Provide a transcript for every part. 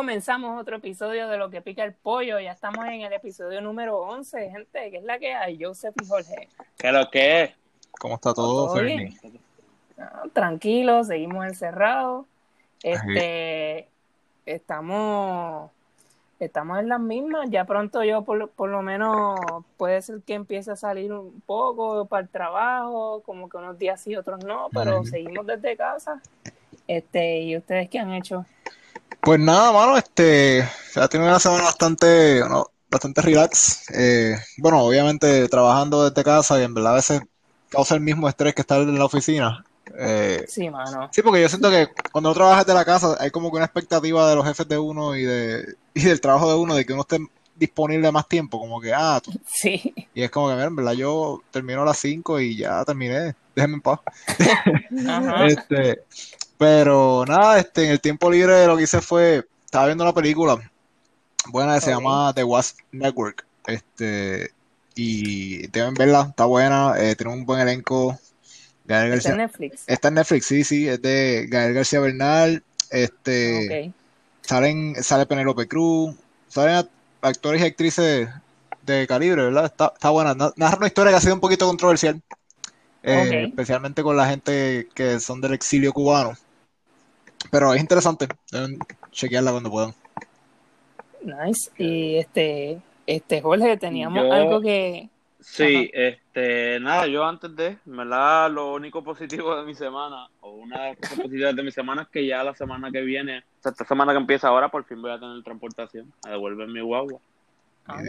Comenzamos otro episodio de Lo que pica el pollo. Ya estamos en el episodio número 11, gente, que es la que hay. Joseph y Jorge. ¿Qué lo que es? ¿Cómo está todo, ¿Todo Fernie? No, tranquilo, seguimos encerrados. Este, estamos, estamos en las mismas. Ya pronto yo, por, lo- por lo menos, puede ser que empiece a salir un poco para el trabajo, como que unos días sí, otros no, pero seguimos desde casa. Este, ¿y ustedes qué han hecho? Pues nada, mano, este, ha tenido una semana bastante, no, bastante relax. Eh, bueno, obviamente trabajando desde casa y en verdad a veces causa el mismo estrés que estar en la oficina. Eh, Sí, mano. sí, porque yo siento que cuando uno trabaja desde la casa hay como que una expectativa de los jefes de uno y de y del trabajo de uno de que uno esté disponible más tiempo, como que, ah, tú- Sí. y es como que, mira, en verdad yo termino a las 5 y ya terminé, déjenme en paz. Ajá. Este, pero nada, este, en el tiempo libre lo que hice fue, estaba viendo una película buena que se llama The Wasp Network. Este, y deben verla, está buena, eh, tiene un buen elenco. Gael Está en García, Netflix. está en Netflix, sí, sí, es de Gael García Bernal, este, salen, sale Penélope Cruz, salen act- actores y actrices de calibre, ¿verdad? Está, está buena. Na- Narra una historia que ha sido un poquito controversial, eh, especialmente con la gente que son del exilio cubano. Pero es interesante, deben chequearla cuando puedan. Nice. Y este, este Jorge, teníamos Yo- algo que. Sí, este, nada, yo antes de, en verdad, lo único positivo de mi semana, o una de las cosas positivas de mi semana es que ya la semana que viene, o sea, esta semana que empieza ahora, por fin voy a tener transportación, a devolver mi guagua. Ah.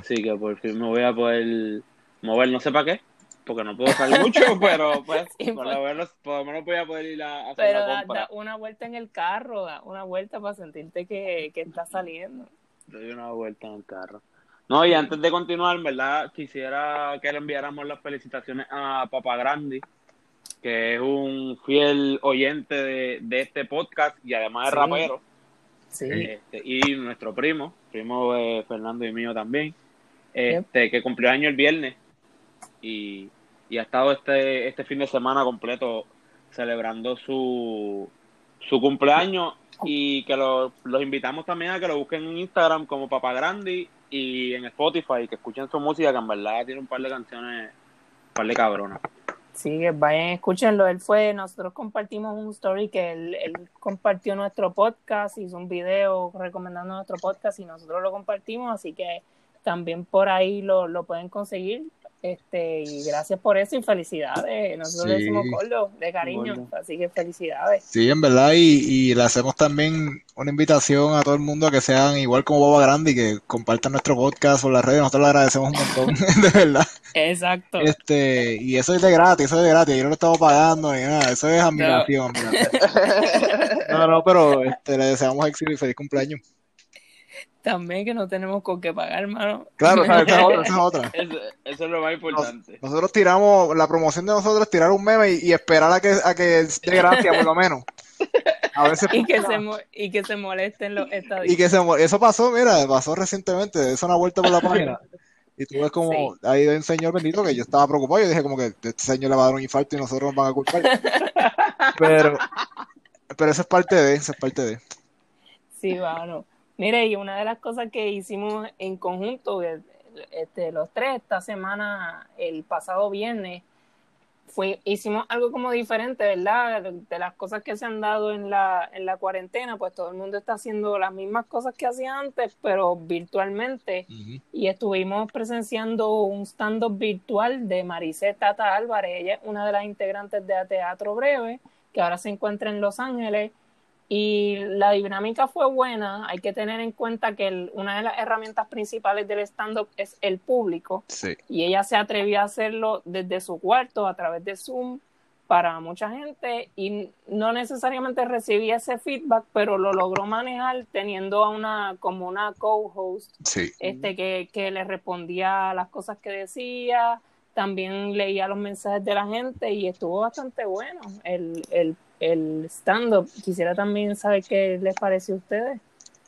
Así que por fin me voy a poder mover, no sé para qué, porque no puedo salir mucho, pero pues, por pues. lo menos, por lo menos voy a poder ir a, hacer Pero la da, compra. da una vuelta en el carro, da una vuelta para sentirte que, que está saliendo. Doy una vuelta en el carro. No, y antes de continuar, ¿verdad? Quisiera que le enviáramos las felicitaciones a Papa Grandi, que es un fiel oyente de, de este podcast y además es Sí. rapero. Sí. Este, y nuestro primo, primo de Fernando y mío también, este, que cumplió año el viernes y, ha estado este, este fin de semana completo celebrando su, su cumpleaños y que lo- los invitamos también a que lo busquen en Instagram como Papa Grandi y en Spotify, que escuchen su música, que en verdad tiene un par de canciones, un par de cabronas. Sí, que vayan, escúchenlo. Él fue, nosotros compartimos un story que él, él compartió nuestro podcast, hizo un video recomendando nuestro podcast y nosotros lo compartimos, así que también por ahí lo, lo pueden conseguir. Este, y gracias por eso y felicidades. Nosotros le Sí. decimos Gordo de cariño, Gordo. así que felicidades. Sí, en verdad, y, y le hacemos también una invitación a todo el mundo a que sean igual como Baba Grande y que compartan nuestro podcast por las redes. Nosotros le agradecemos un montón, de verdad. Exacto. Este, y eso es de gratis, eso es de gratis, yo no lo estamos pagando ni nada, eso es admiración, admiración. No, no, pero este, le deseamos éxito y feliz cumpleaños. También que no tenemos con qué pagar, hermano. Claro, esa, es otra, esa es otra. Eso, eso es lo más importante. Nosotros tiramos, la promoción de nosotros es tirar un meme y, y esperar a que, a que dé gracia, por lo menos. A veces y que se y que se molesten los Y estadistas. que se eso pasó, mira, pasó recientemente, eso una vuelta por la página. Y tú ves como, ahí hay un señor bendito que yo estaba preocupado, yo dije como que este señor le va a dar un infarto y nosotros nos van a culpar. Pero, pero eso es parte de, eso es parte de. Sí, bueno. Mire, y una de las cosas que hicimos en conjunto, este, los tres, esta semana, el pasado viernes, fue, hicimos algo como diferente, ¿verdad? De las cosas que se han dado en la, en la cuarentena, pues todo el mundo está haciendo las mismas cosas que hacía antes, pero virtualmente. Y estuvimos presenciando un stand-up virtual de Maricé Tata Álvarez. Ella es una de las integrantes de Teatro Breve, que ahora se encuentra en Los Ángeles. Y la dinámica fue buena. Hay que tener en cuenta que el- una de las herramientas principales del stand-up es el público. Sí. Y ella se atrevió a hacerlo desde su cuarto, a través de Zoom, para mucha gente. Y no necesariamente recibía ese feedback, pero lo logró manejar teniendo a una, como una co-host Sí. este que, que le respondía a las cosas que decía, también leía los mensajes de la gente y estuvo bastante bueno el, el, el stand-up. Quisiera también saber qué les pareció a ustedes.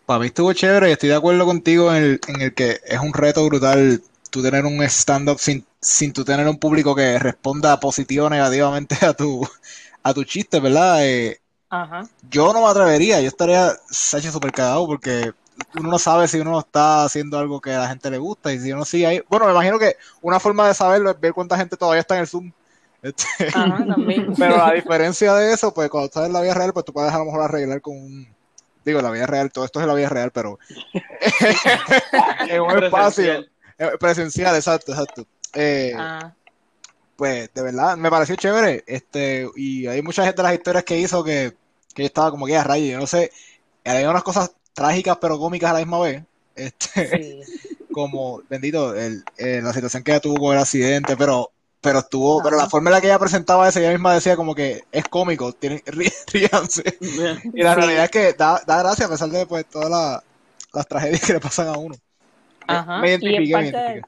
Para mí estuvo chévere y estoy de acuerdo contigo en el, en el que es un reto brutal tú tener un stand-up sin, sin tú tener un público que responda positivo o negativamente a tu, a tu chiste, ¿verdad? Eh, Ajá. Yo no me atrevería, yo estaría Sachi super cagado porque uno no sabe si uno está haciendo algo que a la gente le gusta y si uno sigue ahí. Bueno, me imagino que una forma de saberlo es ver cuánta gente todavía está en el Zoom. Este, Ajá, también. pero a diferencia de eso, pues cuando estás en la vida real, pues tú puedes a lo mejor arreglar con un. Digo, la vida real, todo esto es en la vida real, pero en un espacio eh, presencial, exacto, exacto. Eh, Ah, pues de verdad me pareció chévere este y hay mucha gente de las historias que hizo que, que yo estaba como que a rayos yo no sé hay unas cosas trágicas pero cómicas a la misma vez este sí. como bendito el, eh, la situación que ella tuvo con el accidente pero pero estuvo pero la forma en la que ella presentaba eso ella misma decía como que es cómico tienen rí- ríanse y la Sí. realidad es que da, da gracia a pesar de pues todas las, las tragedias que le pasan a uno Ajá. me y es parte de,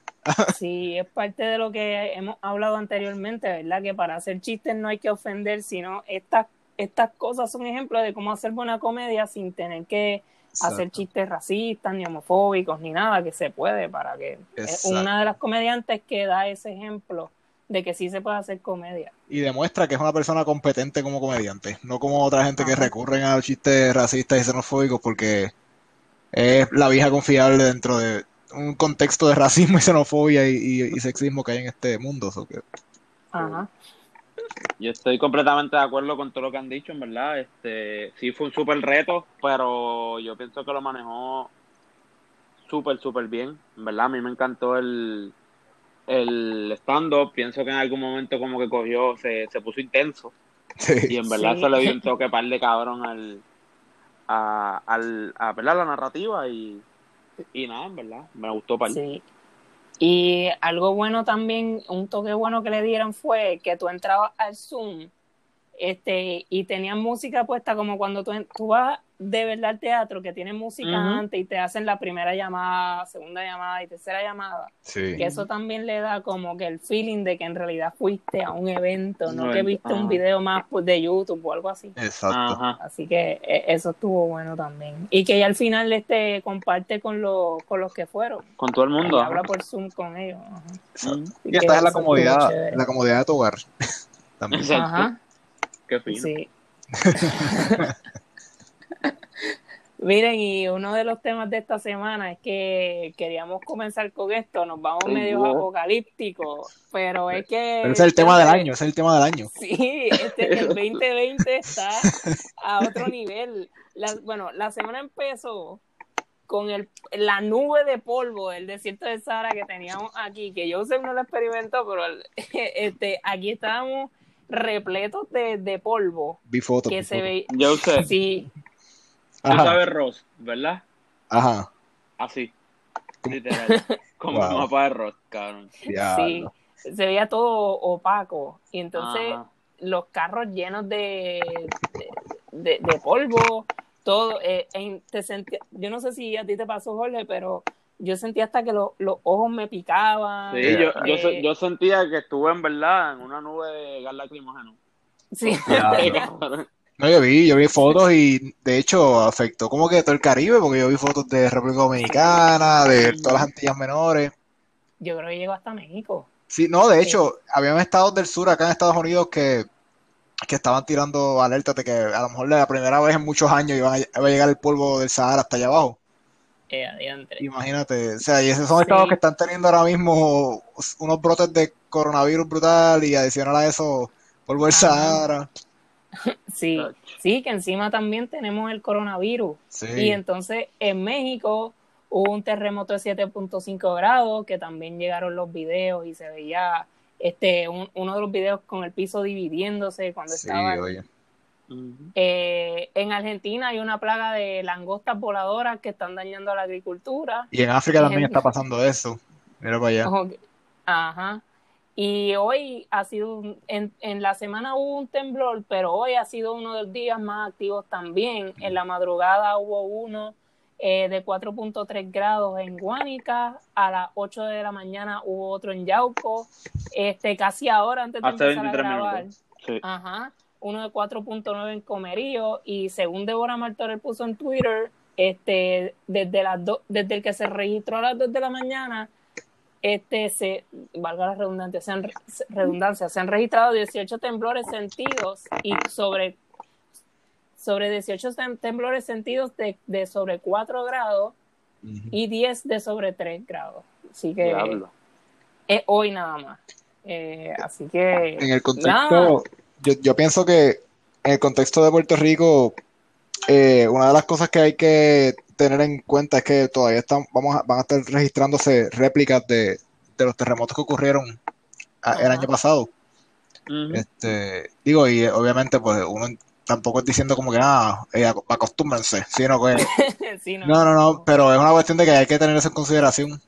sí, es parte de lo que hemos hablado anteriormente, ¿verdad? Que para hacer chistes no hay que ofender, sino estas estas cosas son ejemplos de cómo hacer buena comedia sin tener que hacer chistes racistas ni homofóbicos ni nada que se puede para que es Exacto. una de las comediantes que da ese ejemplo de que sí se puede hacer comedia. y demuestra que es una persona competente como comediante, no como otra gente que recurren a chistes racistas y xenofóbicos porque es la vieja confiable dentro de un contexto de racismo y xenofobia y, y- y sexismo que hay en este mundo. so que- Ajá. Yo estoy completamente de acuerdo con todo lo que han dicho, en verdad. Este, sí fue un súper reto, pero yo pienso que lo manejó súper, súper bien. En verdad, a mí me encantó el, el stand-up. Pienso que en algún momento como que cogió, se, se puso intenso. Y sí. en verdad Sí. se le dio un toque par de cabrón al, a, al, a ¿verdad? la narrativa y, y nada, en verdad, me gustó par. Sí. Y algo bueno también, un toque bueno que le dieron fue que tú entrabas al Zoom este, y tenían música puesta como cuando tú, en- tú vas de verdad al teatro, que tienen música antes y te hacen la primera llamada, segunda llamada y tercera llamada. Sí. Que eso también le da como que el feeling de que en realidad fuiste a un evento, no que viste un ajá. video más pues, de YouTube o algo así. Exacto. Ajá. Así que eh, eso estuvo bueno también. Y que ya al final este comparte con los, con los que fueron. Con todo el Y mundo. habla por Zoom con ellos. Ajá. Y que estás en la comodidad, la comodidad de tu hogar. También. Exacto. Ajá, Qué fino. sí. Miren, y uno de los temas de esta semana es que queríamos comenzar con esto, nos vamos medio apocalípticos, pero es que... Pero ese es el tema del año, ese es el tema del año. Sí, este, el 2020 está a otro nivel. La- bueno, la semana empezó con el, la nube de polvo del desierto de Sahara que teníamos aquí, que Joseph no lo experimentó, pero este, aquí estábamos repletos de, de polvo Vi fotos. que vi se ve. Yo sé, Sí, tú sabes Ross, ¿verdad? ajá. Así, literal. Como Wow. un mapa de Ross, cabrón. sí, se veía todo opaco. Y entonces Ajá. los carros llenos de, de, de polvo, todo. eh, en- te sentía, yo no sé si a ti te pasó, Jorge, pero yo sentía hasta que lo- los ojos me picaban. Sí, yo, yo, eh, yo sentía que estuve en verdad en una nube de gas lacrimógeno. sí. No, yo vi, yo vi fotos y de hecho afectó como que todo el Caribe, porque yo vi fotos de República Dominicana, de todas las Antillas Menores. Yo creo que llegó hasta México. Sí, no, de hecho, habían estados del sur acá en Estados Unidos que, que estaban tirando alertas de que a lo mejor la primera vez en muchos años iban a, iba a llegar el polvo del Sahara hasta allá abajo. Eh, adiantre. Imagínate, o sea, y esos son Sí. estados que están teniendo ahora mismo unos brotes de coronavirus brutal y adicional a eso, polvo del Ajá. Sahara. Sí, sí, que encima también tenemos el coronavirus. Sí. Y entonces en México hubo un terremoto de 7.5 grados, que también llegaron los videos y se veía este un- uno de los videos con el piso dividiéndose cuando Sí, estaba oye. Eh, en Argentina hay una plaga de langostas voladoras que están dañando a la agricultura. Y en África también está pasando eso. Mira para allá. Ajá. Y hoy ha sido, un- en, en la semana hubo un temblor, pero hoy ha sido uno de los días más activos también. En la madrugada hubo uno eh, de 4.3 grados en Guánica, a las 8 de la mañana hubo otro en Yauco, este, casi ahora antes de Hace empezar a 23 grabar. minutos. Sí. Ajá, uno de 4.9 en Comerío y según Débora Martorell puso en Twitter, este, desde las do- desde el que se registró a las 2 de la mañana, este se, valga la redundancia, se han, re- redundancia, se han registrado 18 temblores sentidos y sobre sobre 18 temblores sentidos de, de sobre 4 grados y 10 de sobre 3 grados. Así que es hoy nada más. Eh, así que. En el contexto, yo, yo, pienso que en el contexto de Puerto Rico, eh, una de las cosas que hay que tener en cuenta es que todavía están, vamos a, van a estar registrándose réplicas de, de los terremotos que ocurrieron el año pasado. este, digo, y obviamente, pues uno tampoco es diciendo como que nada, ah, eh, acostúmbrense, sino que. no, no, no, pero es una cuestión de que hay que tener eso en consideración.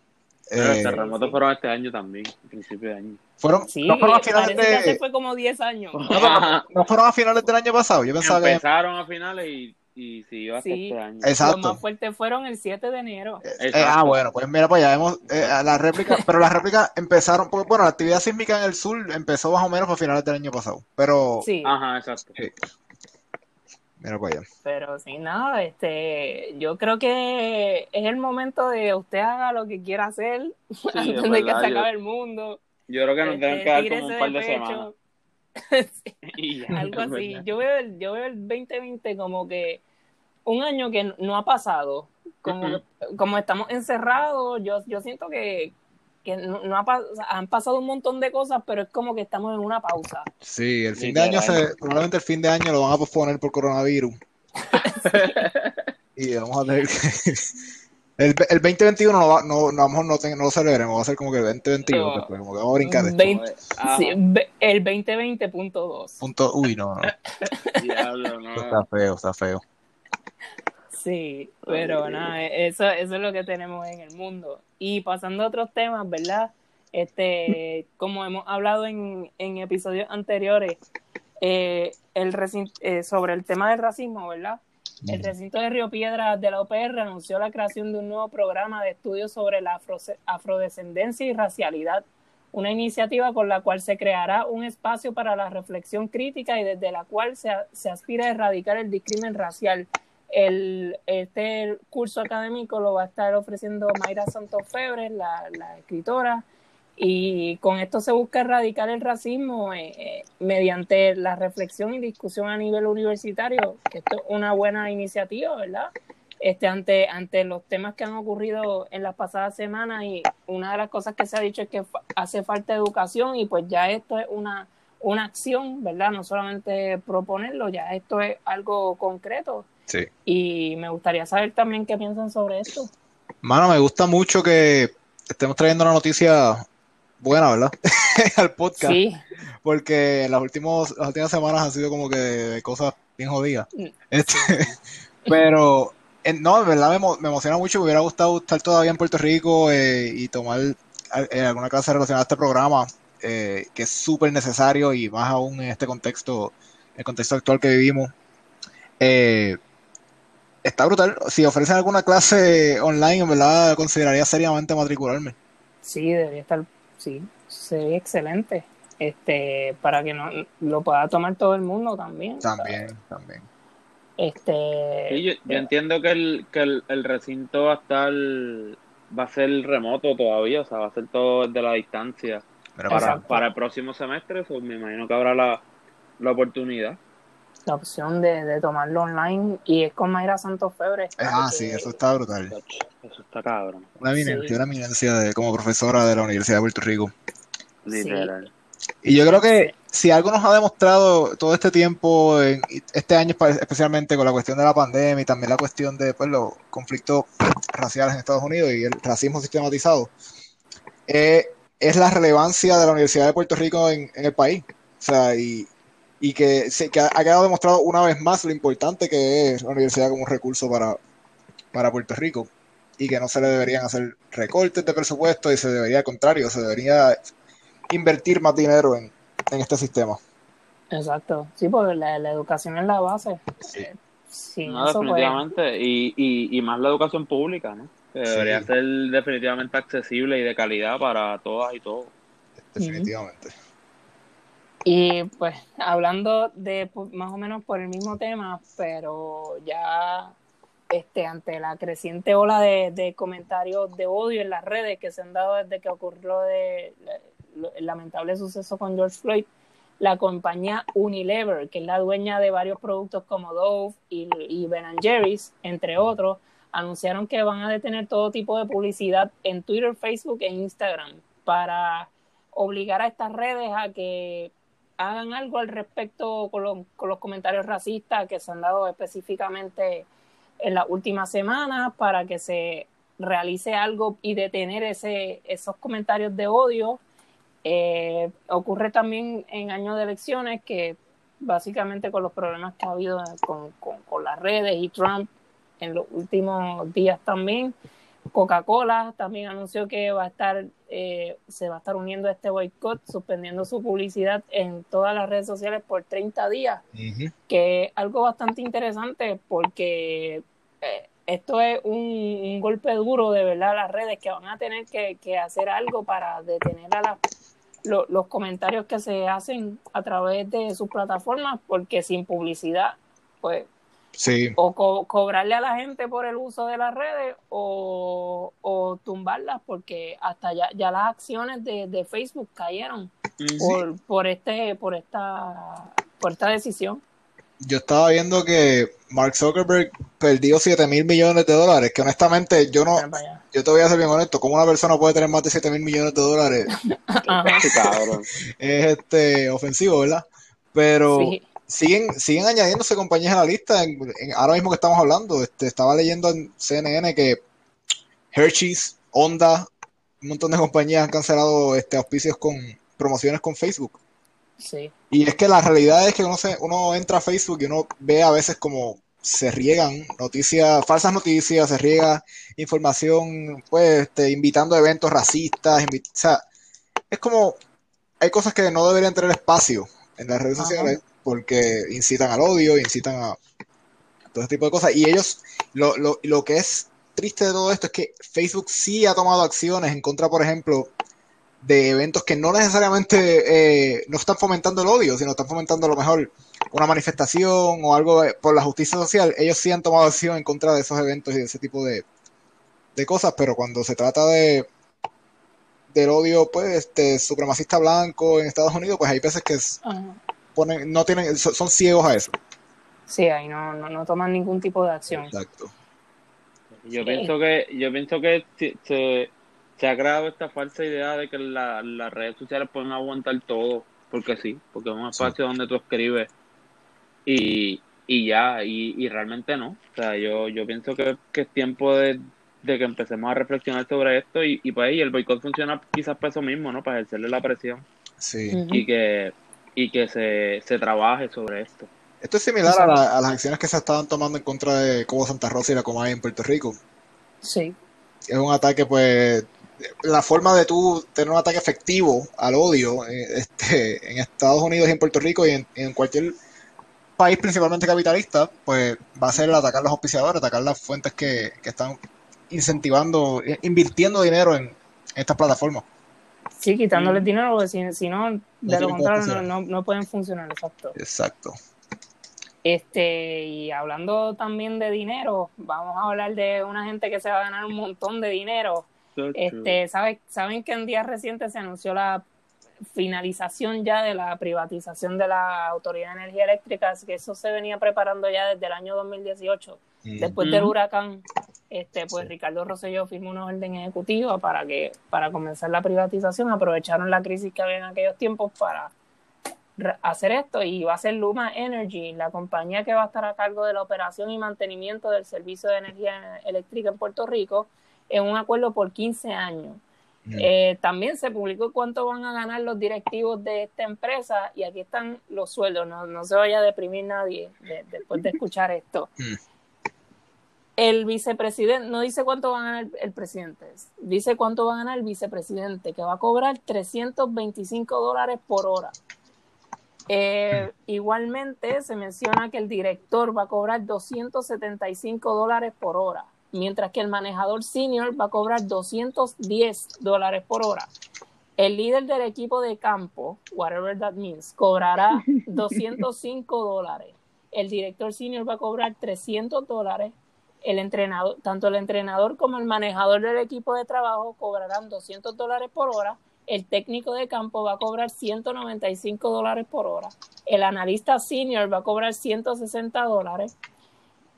Pero los eh, terremotos fueron este año también, principio de año. Fueron, sí, no fueron a finales de. fue como 10 años. No, fueron a finales del año pasado. Yo pensaba Empezaron a finales y, y siguió hasta sí, este año. Exacto. Los más fuertes fueron el 7 de enero. Eh, eh, ah, bueno, pues mira, pues ya vemos eh, la réplica, pero las réplicas empezaron, porque bueno, la actividad sísmica en el sur empezó más o menos a finales del año pasado. Pero. Sí. Ajá, exacto. Sí. Mira para allá. Pero sin nada, este, yo creo que es el momento de usted haga lo que quiera hacer antes de que se acabe el mundo. Yo creo que nos deben este, quedar como un par de, semanas. algo así. Yo veo, el, yo veo el 2020 como que un año que no ha pasado. Como, como estamos encerrados, yo, yo siento que, que no, ha, han pasado un montón de cosas, pero es como que estamos en una pausa. Sí, el fin de año, se, probablemente el fin de año lo van a posponer por coronavirus. y vamos a tener que... El, el 2021 no, va, no, no, no, no, lo celebremos, va a ser como que el 2021, después, como que vamos a brincar esto. 20, sí, el 2020.2. Punto, uy, no, no. Diablo, no. Está feo, está feo. Sí, pero nada, eso, eso es lo que tenemos en el mundo. Y pasando a otros temas, ¿verdad? Este, como hemos hablado en, en episodios anteriores, eh, el eh, sobre el tema del racismo, ¿verdad? El recinto de Río Piedras de la OPR anunció la creación de un nuevo programa de estudios sobre la afrodescendencia y racialidad, una iniciativa con la cual se creará un espacio para la reflexión crítica y desde la cual se, se aspira a erradicar el discrimen racial el, este curso académico lo va a estar ofreciendo Mayra Santos Febre, la, escritora, y con esto se busca erradicar el racismo eh, eh, mediante la reflexión y discusión a nivel universitario, que esto es una buena iniciativa, ¿verdad? Este, ante, ante los temas que han ocurrido en las pasadas semanas y una de las cosas que se ha dicho es que hace falta educación y pues ya esto es una, una acción, ¿verdad? No solamente proponerlo, ya esto es algo concreto y me gustaría saber también qué piensan sobre esto. Mano, me gusta mucho que estemos trayendo una noticia buena, ¿verdad? Al podcast. Sí. Porque las, últimos, las últimas semanas han sido como que de cosas bien jodidas. Mm. Este, pero, no, en verdad me, emociona mucho. Me hubiera gustado estar todavía en Puerto Rico eh, y tomar eh, alguna clase relacionada a este programa, eh, que es súper necesario y más aún en este contexto, el contexto actual que vivimos. Eh, está brutal. Si ofrecen alguna clase online, en verdad consideraría seriamente matricularme. Sí, debería estar, sí, sería excelente. Este, para que no lo pueda tomar todo el mundo también. También, también. Este, yo, entiendo que el, que el, recinto va a estar, va a ser remoto todavía, o sea, va a ser todo desde la distancia. para, para el próximo semestre, pues me imagino que habrá la, la oportunidad la opción de, de, tomarlo online y es con Mayra Santos Febre. Ah, sí, eso está brutal. Eso está cabrón. Una eminencia, una eminencia de, como profesora de la Universidad de Puerto Rico. Literal. Y yo creo que si algo nos ha demostrado todo este tiempo, en este año especialmente con la cuestión de la pandemia y también la cuestión de pues, los conflictos raciales en Estados Unidos y el racismo sistematizado, eh, es la relevancia de la Universidad de Puerto Rico en, en el país. O sea, y, y que, se, que ha, quedado demostrado una vez más lo importante que es la universidad como un recurso para, para Puerto Rico y que no se le deberían hacer recortes de presupuesto y se debería, al contrario, se debería invertir más dinero en, este sistema. Exacto, sí, porque la, educación es la base. Sí. Pues, definitivamente, y, y, y, más la educación pública, ¿no? Que debería ser definitivamente accesible y de calidad para todas y todos. Definitivamente. Y pues hablando de pues, más o menos por el mismo tema, pero ya este ante la creciente ola de, comentarios de odio en las redes que se han dado desde que ocurrió de, el lamentable suceso con George Floyd, la compañía Unilever, que es la dueña de varios productos como Dove y, y Ben Jerry's, entre otros, anunciaron que van a detener todo tipo de publicidad en Twitter, Facebook e Instagram para obligar a estas redes a que hagan algo al respecto con, los comentarios racistas que se han dado específicamente en las últimas semanas para que se realice algo y detener ese, esos comentarios de odio. Eh, ocurre también en años de elecciones que básicamente con los problemas que ha habido con, con las redes y Trump en los últimos días también, Coca-Cola también anunció que va a estar, eh, se va a estar uniendo a este boicot, suspendiendo su publicidad en todas las redes sociales por 30 días, que es algo bastante interesante porque eh, esto es un, golpe duro de verdad a las redes que van a tener que, hacer algo para detener a los comentarios que se hacen a través de sus plataformas, porque sin publicidad, pues o cobrarle a la gente por el uso de las redes o, tumbarlas porque hasta ya, ya las acciones de, Facebook cayeron por, por, este, por, esta, por esta decisión. Yo estaba viendo que Mark Zuckerberg perdió 7 mil millones de dólares, que honestamente yo no, yo te voy a ser bien honesto, ¿cómo una persona puede tener más de 7 mil millones de dólares? es este ofensivo, ¿verdad? Pero siguen, siguen añadiéndose compañías a la lista. ahora mismo que estamos hablando, este, estaba leyendo en CNN que Hershey's, Honda, un montón de compañías han cancelado este, auspicios con promociones con Facebook. Sí. Y es que la realidad es que uno, se, uno entra a Facebook y uno ve a veces como se riegan noticias, falsas noticias, se riega información, pues, este, invitando a eventos racistas, o sea, es como, hay cosas que no deberían tener espacio en las redes sociales porque incitan al odio, incitan a todo ese tipo de cosas. Y ellos, lo, lo, lo que es triste de todo esto es que Facebook sí ha tomado acciones en contra, por ejemplo, de eventos que no necesariamente eh, no están fomentando el odio, sino están fomentando a lo mejor una manifestación o algo por la justicia social. Ellos sí han tomado acción en contra de esos eventos y de ese tipo de, de cosas, pero cuando se trata de del odio pues este supremacista blanco en Estados Unidos, pues hay veces que es, no tienen, son ciegos a eso. Sí, ahí no, no, toman ningún tipo de acción. Exacto. Yo pienso que, yo pienso que se, se ha creado esta falsa idea de que las redes sociales pueden aguantar todo, porque sí, porque es un espacio donde tú escribes y, y ya, y, realmente no. O sea, yo, yo pienso que, es tiempo de, que empecemos a reflexionar sobre esto y, y pues el boicot funciona quizás para eso mismo, ¿no? Para ejercerle la presión. Sí. Y que y que se, se trabaje sobre esto. Esto es similar a, las acciones que se estaban tomando en contra de Cobo Santa Rosa y la Comay en Puerto Rico. Sí. Es un ataque, pues, la forma de tú tener un ataque efectivo al odio eh, este, en Estados Unidos y en Puerto Rico y en, cualquier país principalmente capitalista, pues va a ser el atacar los auspiciadores, atacar las fuentes que, que están incentivando, invirtiendo dinero en estas plataformas. Sí, quitándoles dinero, porque si, no, de lo contrario, no, pueden funcionar, exacto. Exacto. Este, y hablando también de dinero, vamos a hablar de una gente que se va a ganar un montón de dinero. este, ¿saben que en días recientes se anunció la finalización ya de la privatización de la Autoridad de Energía Eléctrica? Así que eso se venía preparando ya desde el año 2018, después del huracán este, pues Ricardo Rosselló firmó una orden ejecutiva para que para comenzar la privatización aprovecharon la crisis que había en aquellos tiempos para hacer esto y va a ser Luma Energy, la compañía que va a estar a cargo de la operación y mantenimiento del servicio de energía eléctrica en Puerto Rico, en un acuerdo por 15 años. Mm. Eh, también se publicó cuánto van a ganar los directivos de esta empresa y aquí están los sueldos, no, no se vaya a deprimir nadie después de escuchar esto. Mm el vicepresidente, no dice cuánto va a ganar el, presidente, dice cuánto va a ganar el vicepresidente, que va a cobrar 325 dólares por hora. Eh, igualmente se menciona que el director va a cobrar 275 dólares por hora, mientras que el manejador senior va a cobrar 210 dólares por hora. El líder del equipo de campo, whatever that means, cobrará 205 dólares. El director senior va a cobrar 300 dólares el entrenador, tanto el entrenador como el manejador del equipo de trabajo cobrarán 200 dólares por hora, el técnico de campo va a cobrar 195 dólares por hora, el analista senior va a cobrar 160 dólares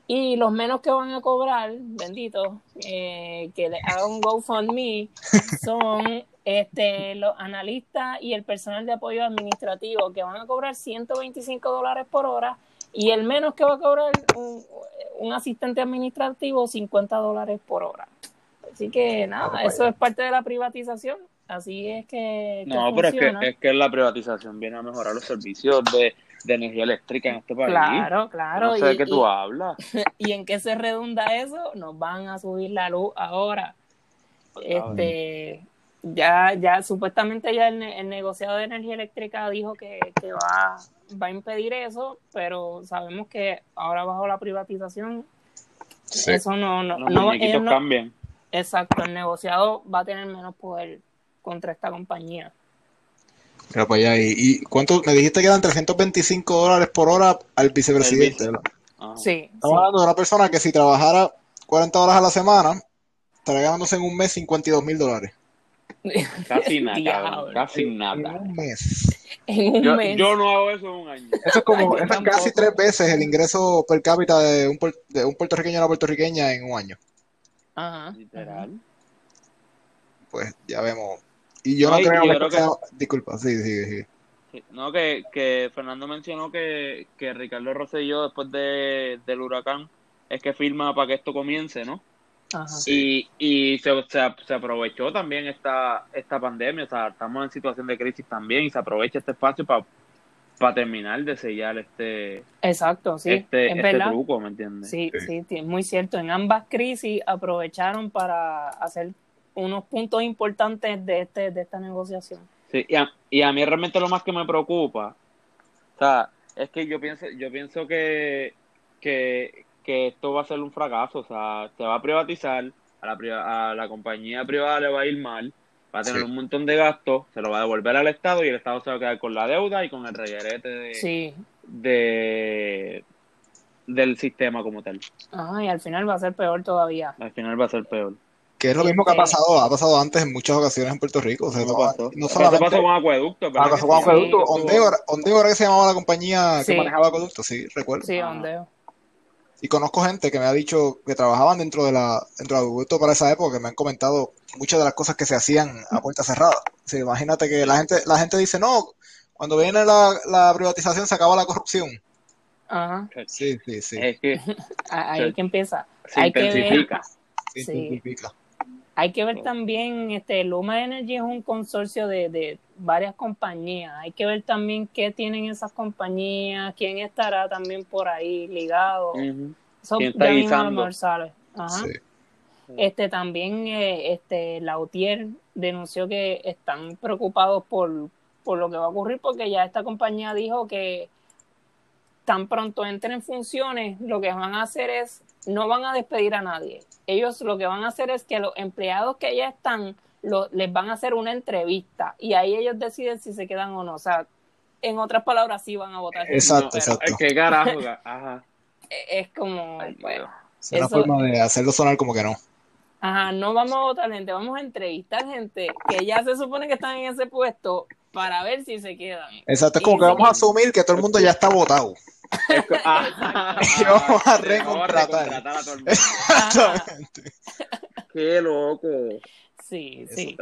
y los menos que van a cobrar, bendito, eh, que le hagan un GoFundMe, son este, los analistas y el personal de apoyo administrativo que van a cobrar 125 dólares por hora y el menos que va a cobrar un, un asistente administrativo 50 dólares por hora. Así que nada, eso es parte de la privatización. Así es que. no, pero es que, es que la privatización viene a mejorar los servicios de, energía eléctrica en este país. Claro, claro. No sé de qué tú hablas. ¿Y en qué se redunda eso? Nos van a subir la luz ahora. Este, ya, ya supuestamente ya el, negociado de energía eléctrica dijo que, va, va a impedir eso, pero sabemos que ahora bajo la privatización eso no, no, no, cambian. Exacto, el negociado va a tener menos poder contra esta compañía. Mira pues ya, ¿y, cuánto? Me dijiste que eran 325 dólares por hora al vicepresidente, Sí. Estamos hablando de una persona que si trabajara 40 horas a la semana, estaría ganándose en un mes 52 mil dólares. Casi nada, casi nada. En un mes. En un yo, mes. yo no hago eso en un año. Eso es como, eso es casi tres veces el ingreso per cápita de un, de un puertorriqueño a una puertorriqueña en un año. Ajá. Literal. Pues ya vemos. Y yo no, creo, que, Disculpa, sí, sí, sí. No, que, que Fernando mencionó que, que Ricardo Rosselló, después de, del huracán, es que firma para que esto comience, ¿no? Ajá. Y, y se, se, aprovechó también esta, esta pandemia, o sea, estamos en situación de crisis también y se aprovecha este espacio para para terminar de sellar este exacto sí este, este truco me entiendes sí, sí. sí muy cierto. En ambas crisis aprovecharon para hacer unos puntos importantes de este de esta negociación. Sí y a, y a mí realmente lo más que me preocupa o sea es que yo pienso yo pienso que que, que esto va a ser un fracaso o sea se va a privatizar a la, a la compañía privada le va a ir mal va a tener un montón de gastos, se lo va a devolver al Estado y el Estado se va a quedar con la deuda y con el reguerete de, de del sistema como tal. Ajá, y al final va a ser peor todavía. Al final va a ser peor. Que es lo mismo que ha este pasado, ha pasado antes en muchas ocasiones en Puerto Rico. O sea, no, pasó. no solamente... pasó con Acueducto. Ah, pasó con Acueducto. Ondeo, Ondeo era que se llamaba la compañía que manejaba Acueducto, sí, recuerdo. Sí, Ondeo. Y conozco gente que me ha dicho que trabajaban dentro de la dentro de Acueducto para esa época, que me han comentado muchas de las cosas que se hacían a puerta cerrada. Sí, imagínate que la gente la gente dice, no, cuando viene la, la privatización se acaba la corrupción. Ajá. Sí, sí, sí. Es que, Ahí que empieza. Se Hay que ver, sí. Hay que ver también, este, Luma Energy es un consorcio de, de varias compañías. Hay que ver también qué tienen esas compañías, quién estará también por ahí ligado. Eso ¿Quién está guisando? Ajá. Este también eh, este Lautier denunció que están preocupados por, por lo que va a ocurrir porque ya esta compañía dijo que tan pronto entren en funciones, lo que van a hacer es, no van a despedir a nadie. Ellos lo que van a hacer es que los empleados que ya están, lo, les van a hacer una entrevista y ahí ellos deciden si se quedan o no. O sea, en otras palabras, sí van a votar. Exacto, exacto. ¿Qué carajo? Ajá. Es como, bueno. Es una forma de hacerlo sonar como que no. Ajá, no vamos a votar gente, vamos a entrevistar gente que ya se supone que están en ese puesto para ver si se quedan. Exacto, es como que vamos a asumir que todo el mundo ya está votado. Ah, y vamos a recontratar. a todo el Exactamente. Qué loco. Sí, sí.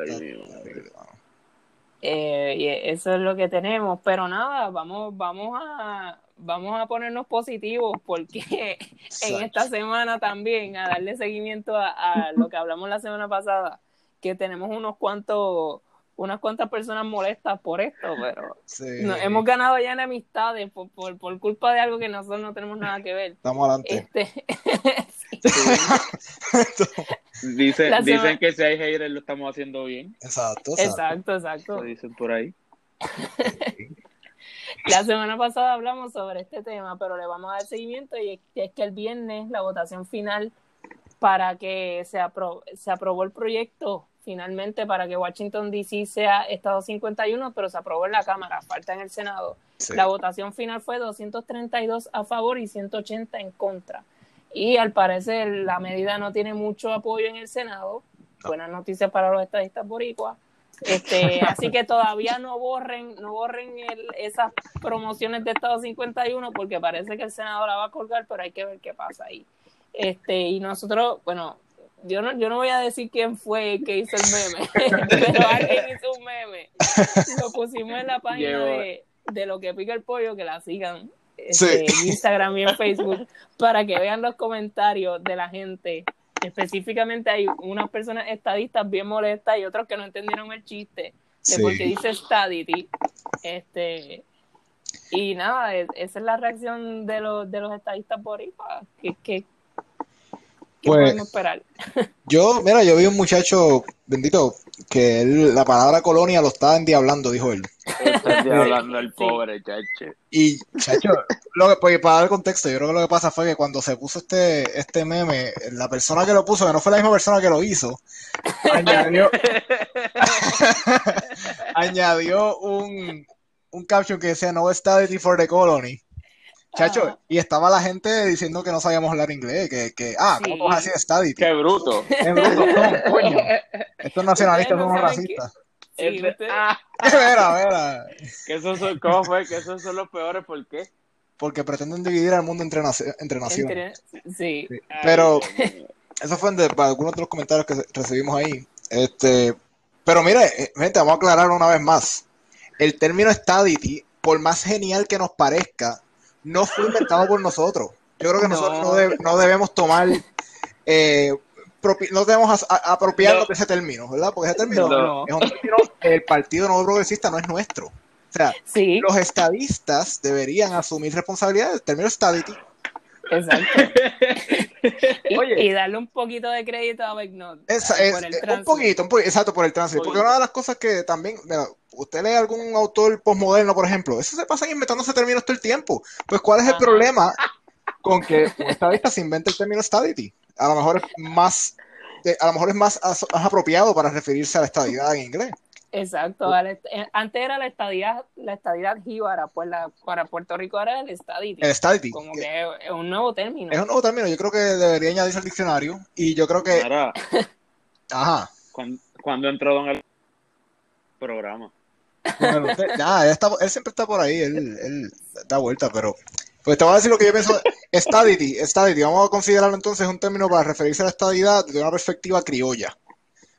Eh, y eso es lo que tenemos, pero nada, vamos, vamos a vamos a ponernos positivos porque en esta semana también a darle seguimiento a, lo que hablamos la semana pasada, que tenemos unos cuantos unas cuantas personas molestas por esto, pero hemos ganado ya en amistades por, por, culpa de algo que nosotros no tenemos nada que ver. Estamos adelante. Este, dicen, dicen que si hay haters lo estamos haciendo bien. Exacto, exacto. Exacto, Lo dicen por ahí. La semana pasada hablamos sobre este tema, pero le vamos a dar seguimiento y es que el viernes la votación final para que se, se aprobó el proyecto finalmente para que Washington DC sea Estado 51, pero se aprobó en la Cámara, falta en el Senado. La votación final fue 232 a favor y 180 en contra. Y al parecer la medida no tiene mucho apoyo en el Senado. Buenas noticias para los estadistas boricuas Este, así que todavía no borren, no borren el, esas promociones de Estado 51 porque parece que el senador la va a colgar, pero hay que ver qué pasa ahí. Este, y nosotros, bueno, yo no, yo no voy a decir quién fue el que hizo el meme, pero alguien hizo un meme. Lo pusimos en la página de, de lo que pica el pollo, que la sigan este, en Instagram y en Facebook, para que vean los comentarios de la gente específicamente hay unas personas estadistas bien molestas y otros que no entendieron el chiste de por qué dice stadity. Este, y nada, esa es la reacción de los, de los estadistas por ahí. ¿Qué, qué, pues, podemos esperar? Yo, mira, yo vi un muchacho, bendito, que él, la palabra colonia lo estaba endiablando, dijo él. Está endiablando el pobre, chacho. Y, chacho, lo que, pues, para dar contexto, yo creo que lo que pasa fue que cuando se puso este, este meme, la persona que lo puso, que no fue la misma persona que lo hizo, añadió, añadió un, un caption que decía no study for the colony. Chacho, y estaba la gente diciendo que no sabíamos hablar inglés, que, que ah, ¿cómo vas a decir study? Qué bruto. Qué bruto, coño. Estos nacionalistas son racistas. Sí, ah. Vera, vera. Que esos son, ¿Cómo fue? Que esos son los peores, ¿por qué? Porque pretenden dividir al mundo entre, entre naciones. sí. Pero eso fue de, para algunos de los comentarios que recibimos ahí. Este, pero mire, eh, gente, vamos a aclarar una vez más. El término stadity, por más genial que nos parezca, no fue inventado por nosotros. Yo creo que nosotros no, debemos tomar, eh, no debemos apropiarnos de ese término, ¿verdad? Porque ese término es un término el Partido Nuevo Progresista no es nuestro. O sea, los estadistas deberían asumir responsabilidad del término stadity. Exacto. y, darle un poquito de crédito a McNaught. un poquito, un poquito, exacto, por el tránsito. Porque una de las cosas que también, usted lee algún autor postmoderno, por ejemplo, eso se pasa inventándose términos todo el tiempo. Pues, ¿cuál es el problema con que un estadista se invente el término stadity? A lo mejor es más, eh, a lo mejor es más, más apropiado para referirse a la estadidad en inglés. Exacto, eh, antes era la estadidad, la estadidad jíbara, pues la, para Puerto Rico era el estadity. El estadity. Como que es un nuevo término. Es un nuevo término, yo creo que debería añadirse al diccionario y yo creo que... Ajá. Cuando, entró Don el programa. ya, él, siempre está por ahí, él, él da vuelta, pero... Pues te voy a decir lo que yo pienso. Stadity, stadity, vamos a considerarlo entonces un término para referirse a la estadidad desde una perspectiva criolla.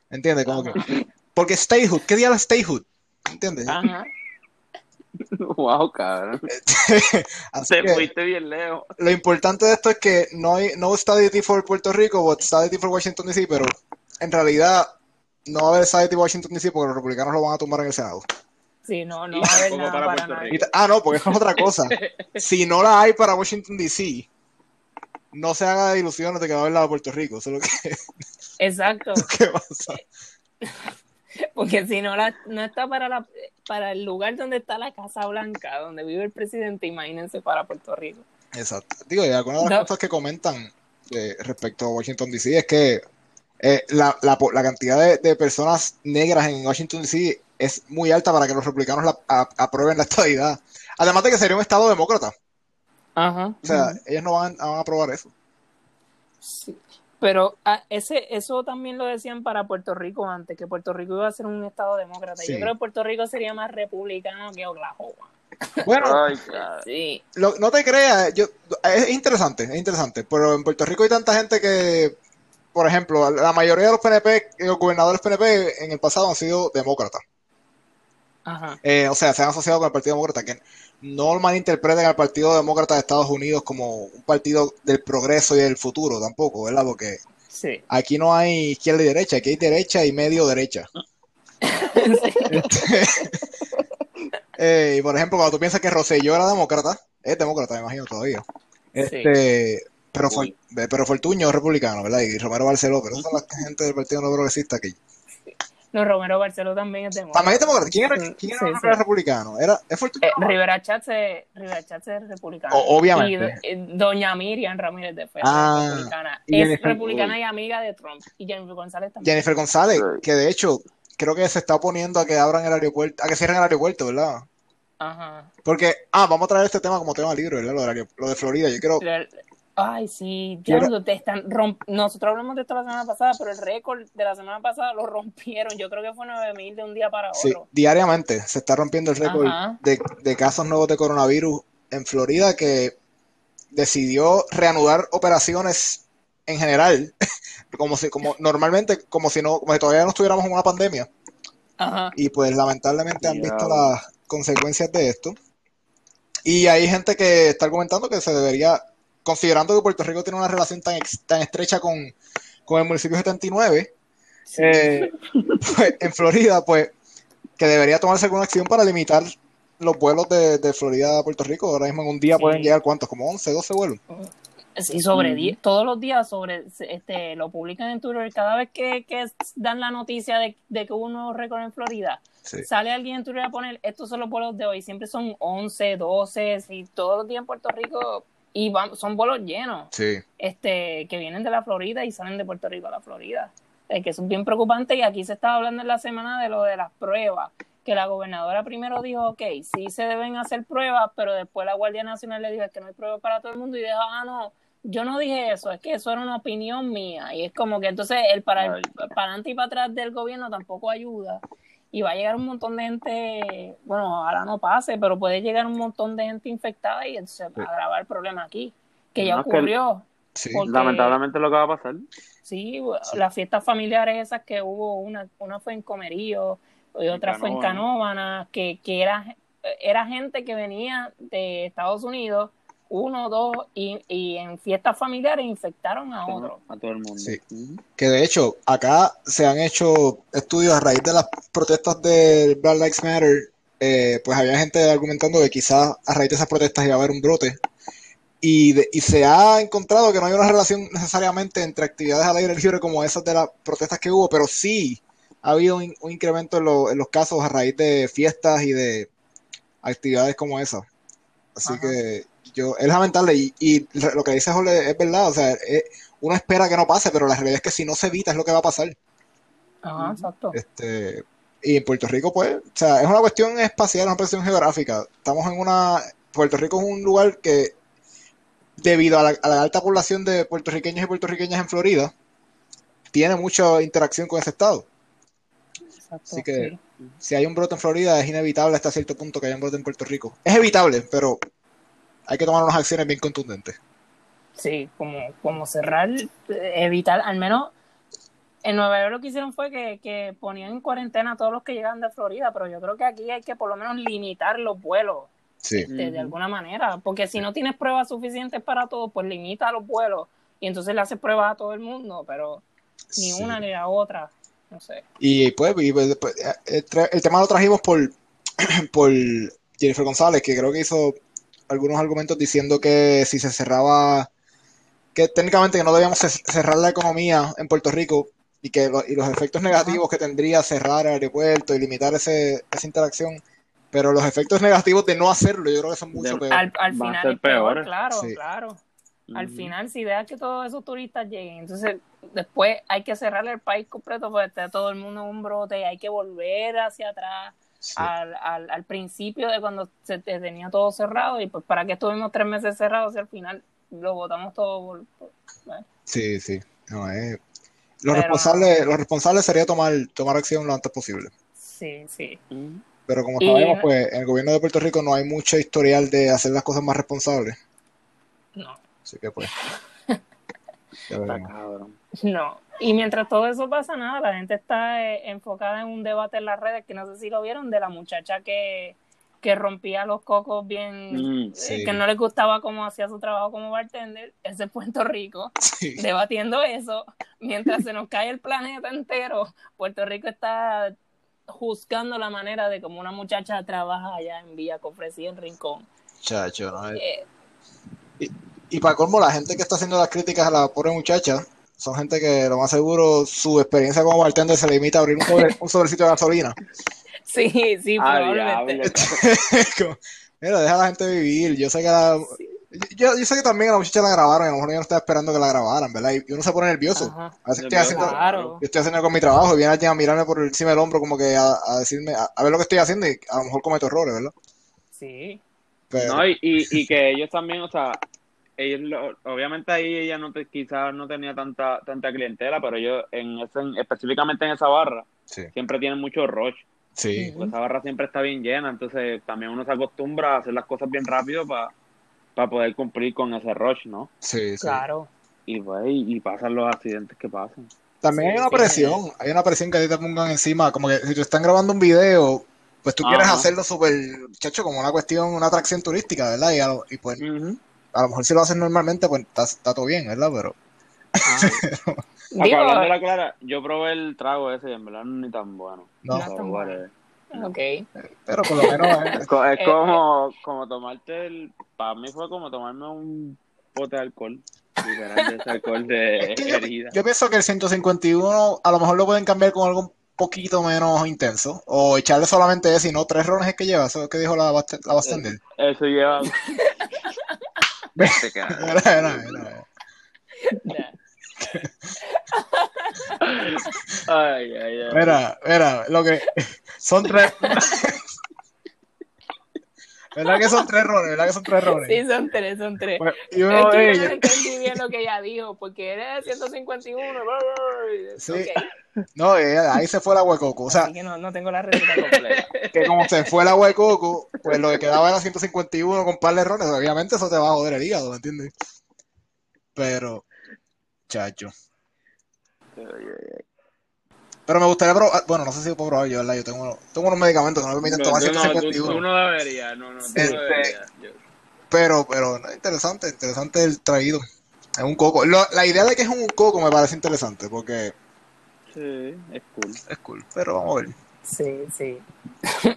¿Entiendes? Como que porque statehood, ¿qué día la statehood? ¿Entiendes? Ajá. Wow, cabrón. Se fuiste bien lejos. Lo importante de esto es que no hay no stadity for Puerto Rico, but stadity for Washington DC, pero en realidad no va a haber stadity Washington DC porque los republicanos lo van a tumbar en el Senado. Sí, no, no va a haber nada para, Ah, no, porque eso es otra cosa. si no la hay para Washington DC, no se haga de ilusiones de que va a haber la de Puerto Rico. Eso es lo que. Exacto. ¿Qué pasa? Porque si no, la, no está para, la, para el lugar donde está la Casa Blanca, donde vive el presidente, imagínense para Puerto Rico. Exacto. Digo, y algunas de las cosas que comentan eh, respecto a Washington DC es que eh, la, la, la, cantidad de, de, personas negras en Washington DC es muy alta para que los republicanos la, aprueben la estadidad. Además de que sería un estado demócrata. Ajá. O sea, ellos no van, van a aprobar eso. Sí. Pero ah, ese, eso también lo decían para Puerto Rico antes, que Puerto Rico iba a ser un estado demócrata. Yo creo que Puerto Rico sería más republicano que Oklahoma. Bueno, sí. no te creas, yo, es interesante, es interesante, pero en Puerto Rico hay tanta gente que, por ejemplo, la mayoría de los PNP, los gobernadores PNP en el pasado han sido demócratas. Ajá. Eh, o sea, se han asociado con el Partido Demócrata, que no malinterpreten al Partido Demócrata de Estados Unidos como un partido del progreso y del futuro tampoco, ¿verdad? Porque aquí no hay izquierda y derecha, aquí hay derecha y medio derecha. eh, y por ejemplo, cuando tú piensas que Rosselló era demócrata, es demócrata, me imagino todavía. Este, pero, pero Fortuño es republicano, ¿verdad? Y Romero Barceló, pero son la gente del Partido No Progresista que no, Romero Barceló también es demócrata. También es demócrata. ¿Quién era, quién era, republicano? ¿Era, ¿Es eh, Rivera Chatz es, Rivera Chatz es republicano. obviamente. Y, eh, doña Miriam Ramírez de Ferrer ah, es republicana. es republicana y amiga de Trump. Y Jennifer González también. Jennifer González, que de hecho creo que se está oponiendo a que abran el aeropuerto, a que cierren el aeropuerto, ¿verdad? Ajá. Porque, ah, vamos a traer este tema como tema libre, ¿verdad? Lo de, lo de Florida. Yo quiero... Ay, sí, ya te están nosotros hablamos de esto la semana pasada, pero el récord de la semana pasada lo rompieron. Yo creo que fue 9000 de un día para otro. Sí, diariamente se está rompiendo el récord de, de, casos nuevos de coronavirus en Florida que decidió reanudar operaciones en general, como si, como normalmente, como si no, como si todavía no estuviéramos en una pandemia. Ajá. Y pues lamentablemente han visto las consecuencias de esto. Y hay gente que está argumentando que se debería, considerando que Puerto Rico tiene una relación tan, tan estrecha con, el municipio 79, eh, pues, en Florida, pues que debería tomarse alguna acción para limitar los vuelos de, Florida a Puerto Rico. Ahora mismo en un día pueden llegar cuántos, como 11, 12 vuelos. Sí, sobre todos los días sobre este lo publican en Twitter cada vez que, dan la noticia de, que hubo un nuevo récord en Florida. Sale alguien en Twitter a poner estos son los vuelos de hoy, siempre son 11, 12, y todos los días en Puerto Rico y son vuelos llenos. Este que vienen de la Florida y salen de Puerto Rico a la Florida. Es que es bien preocupante y aquí se estaba hablando en la semana de lo de las pruebas que la gobernadora primero dijo, ok, sí se deben hacer pruebas, pero después la Guardia Nacional le dijo que no hay pruebas para todo el mundo y dijo, ah, no, yo no dije eso, es que eso era una opinión mía. Y es como que entonces el para, para adelante y para atrás del gobierno tampoco ayuda. Y va a llegar un montón de gente, bueno, ahora no pase, pero puede llegar un montón de gente infectada y entonces va a agravar el problema aquí, que ya ocurrió. sí, lamentablemente lo que va a pasar. Sí, las fiestas familiares esas que hubo, una, una fue en Comerío, y otra fue en Canóvana, que, que era, era gente que venía de Estados Unidos, uno, dos, y, y en fiestas familiares infectaron a otro. A todo el mundo. Sí. Que de hecho, acá se han hecho estudios a raíz de las protestas de Black Lives Matter. Eh, pues había gente argumentando que quizás a raíz de esas protestas iba a haber un brote. Y, y, se ha encontrado que no hay una relación necesariamente entre actividades al aire libre como esas de las protestas que hubo, pero sí ha habido un, incremento en, los casos a raíz de fiestas y de actividades como esas. Así que yo, es lamentable y, lo que dice Jorge es verdad, o sea, uno espera que no pase, pero la realidad es que si no se evita es lo que va a pasar. Ajá, exacto. Este, y en Puerto Rico, pues, o sea, es una cuestión espacial, una cuestión geográfica. Estamos en una, Puerto Rico es un lugar que, debido a la, a la alta población de puertorriqueños y puertorriqueñas en Florida, tiene mucha interacción con ese estado. Así que si hay un brote en Florida es inevitable hasta cierto punto que haya un brote en Puerto Rico. Es evitable, pero hay que tomar unas acciones bien contundentes. Sí, como, como cerrar, evitar, al menos en Nueva York lo que hicieron fue que, ponían en cuarentena a todos los que llegan de Florida, pero yo creo que aquí hay que por lo menos limitar los vuelos. Este, de alguna manera, porque si no tienes pruebas suficientes para todo, pues limita los vuelos y entonces le haces pruebas a todo el mundo, pero ni una ni la otra. Y pues, pues, pues eh, el, tema lo trajimos por, por Jennifer González, que creo que hizo algunos argumentos diciendo que si se cerraba, que técnicamente que no debíamos cerrar la economía en Puerto Rico y que y los efectos negativos que tendría cerrar el aeropuerto y limitar ese, esa interacción, pero los efectos negativos de no hacerlo yo creo que son mucho peores. Al, final es peor, claro, claro. Al final, si dejas que todos esos turistas lleguen, entonces después hay que cerrar el país completo porque está todo el mundo en un brote, hay que volver hacia atrás al, al, principio de cuando se tenía todo cerrado y pues para que estuvimos tres meses cerrados y al final lo votamos todo Sí, sí. Lo, responsable, lo responsable sería tomar, tomar acción lo antes posible. Sí, sí. Pero como sabemos, pues en el gobierno de Puerto Rico no hay mucho historial de hacer las cosas más responsables. No. Así que pues. No, y mientras todo eso pasa, nada, la gente está eh, enfocada en un debate en las redes que no sé si lo vieron, de la muchacha que, que rompía los cocos bien, mm, eh, que no le gustaba cómo hacía su trabajo como bartender, es de Puerto Rico, debatiendo eso, mientras se nos cae el planeta entero, Puerto Rico está juzgando la manera de cómo una muchacha trabaja allá en Villa Cofresí, en Rincón. Chacho, no eh, y para colmo, la gente que está haciendo las críticas a la pobre muchacha son gente que lo más seguro su experiencia como bartender se limita a abrir un, sobre, un sobrecito de gasolina. Sí, sí, ah, probablemente. Mira, deja a la gente vivir. Yo sé que la, yo, yo, sé que también a la muchacha la grabaron y a lo mejor yo no estaba esperando que la grabaran, ¿verdad? Y uno se pone nervioso. A veces estoy haciendo, yo estoy haciendo con mi trabajo y viene alguien a mirarme por encima del hombro como que a, decirme, a, ver lo que estoy haciendo y a lo mejor cometo errores, ¿verdad? Sí. No, y, y, y que ellos también, o sea, ellos obviamente ahí ella no te, quizás no tenía tanta tanta clientela, pero ellos en ese, específicamente en esa barra siempre tienen mucho rush. Sí. Pues esa barra siempre está bien llena, entonces también uno se acostumbra a hacer las cosas bien rápido para poder cumplir con ese rush, ¿no? Sí, sí. Claro. Y, pues, y pasan los accidentes que pasan. También hay una presión, hay una presión que a ti te pongan encima, como que si te están grabando un video, pues tú quieres hacerlo súper, chacho, como una cuestión, una atracción turística, ¿verdad? Y, pues, a lo mejor si lo haces normalmente, pues está, todo bien, ¿verdad? Pero... Ah. hablando de la clara, yo probé el trago ese y en verdad no es ni tan bueno. No, no tan bueno. Ok. Pero por lo menos es, es como, como tomarte el... Para mí fue como tomarme un pote de alcohol yo, pienso que el 151 a lo mejor lo pueden cambiar con algo un poquito menos intenso. O echarle solamente ese y no tres rones es que lleva. Eso es que dijo la, la eh, Eso lleva. ay, ay, ay. Mira, mira, lo que son tres. ¿Verdad que son tres roles? ¿Verdad que son tres roles? Sí, son tres, son tres. Pues, y uno es que yo no entendí bien lo que ella dijo, porque era 151. Sí. No, ahí se fue la huecoco. O sea, Así que no, no tengo la receta completa. Que como se fue la huecoco, pues lo que quedaba era 151 con par de rones. Obviamente eso te va a joder el hígado, ¿me entiendes? Pero, chacho. Ay, ay, ay. Pero me gustaría probar, ah, bueno, no sé si puedo probar yo, ¿verdad? Yo tengo, tengo unos medicamentos que no me permiten tomar 151. Tú, tú, no deberías, no, no, tú este, deberías. Pero, pero, interesante, interesante el traído. Es un coco. la idea de que es un coco me parece interesante, porque... Sí, es cool. Es cool, pero vamos a ver. Sí, sí.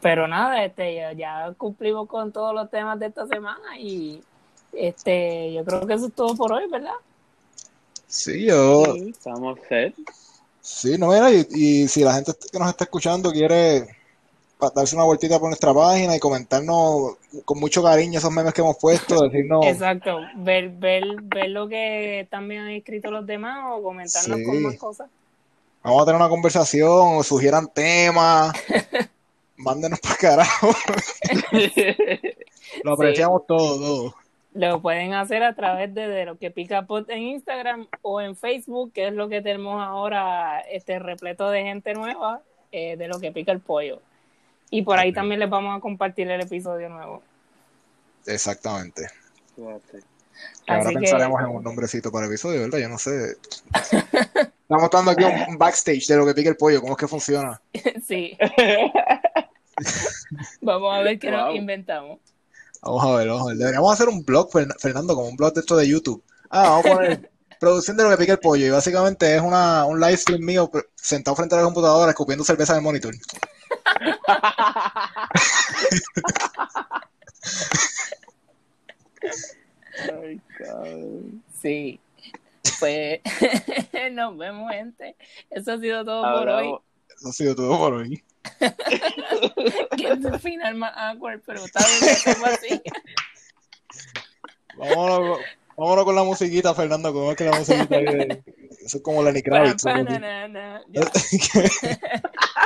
pero nada, este, ya, ya cumplimos con todos los temas de esta semana y este, yo creo que eso es todo por hoy, ¿verdad? Sí, yo... Sí, estamos set. Sí, no, mira, y, si la gente que nos está escuchando quiere darse una vueltita por nuestra página y comentarnos con mucho cariño esos memes que hemos puesto, decirnos... Exacto, ver, ver, ver lo que también han escrito los demás o comentarnos con más cosas. Vamos a tener una conversación o sugieran temas. Mándenos para carajo. lo apreciamos todo, todo. Lo pueden hacer a través de, lo que pica pot en Instagram o en Facebook, que es lo que tenemos ahora, este repleto de gente nueva eh, de lo que pica el pollo. Y por ahí también les vamos a compartir el episodio nuevo. Exactamente. ahora pensaremos en un nombrecito para el episodio, ¿verdad? Yo no sé. Estamos dando aquí un, backstage de lo que pica el pollo, cómo es que funciona. sí. vamos a ver qué nos inventamos. Vamos a ver, vamos a ver. Deberíamos hacer un blog, Fernando, como un blog de esto de YouTube. Ah, vamos a poner producción de lo que pica el pollo. Y básicamente es una, un live stream mío sentado frente a la computadora escupiendo cerveza en el monitor. Ay, sí. Pues nos vemos, gente. Eso ha sido todo por hoy. Eso ha sido todo por hoy. que es el final más awkward, pero está bien así. Vámonos, vámonos, con la musiquita, Fernando, como es que la musiquita Eso es como Lenny Kravitz.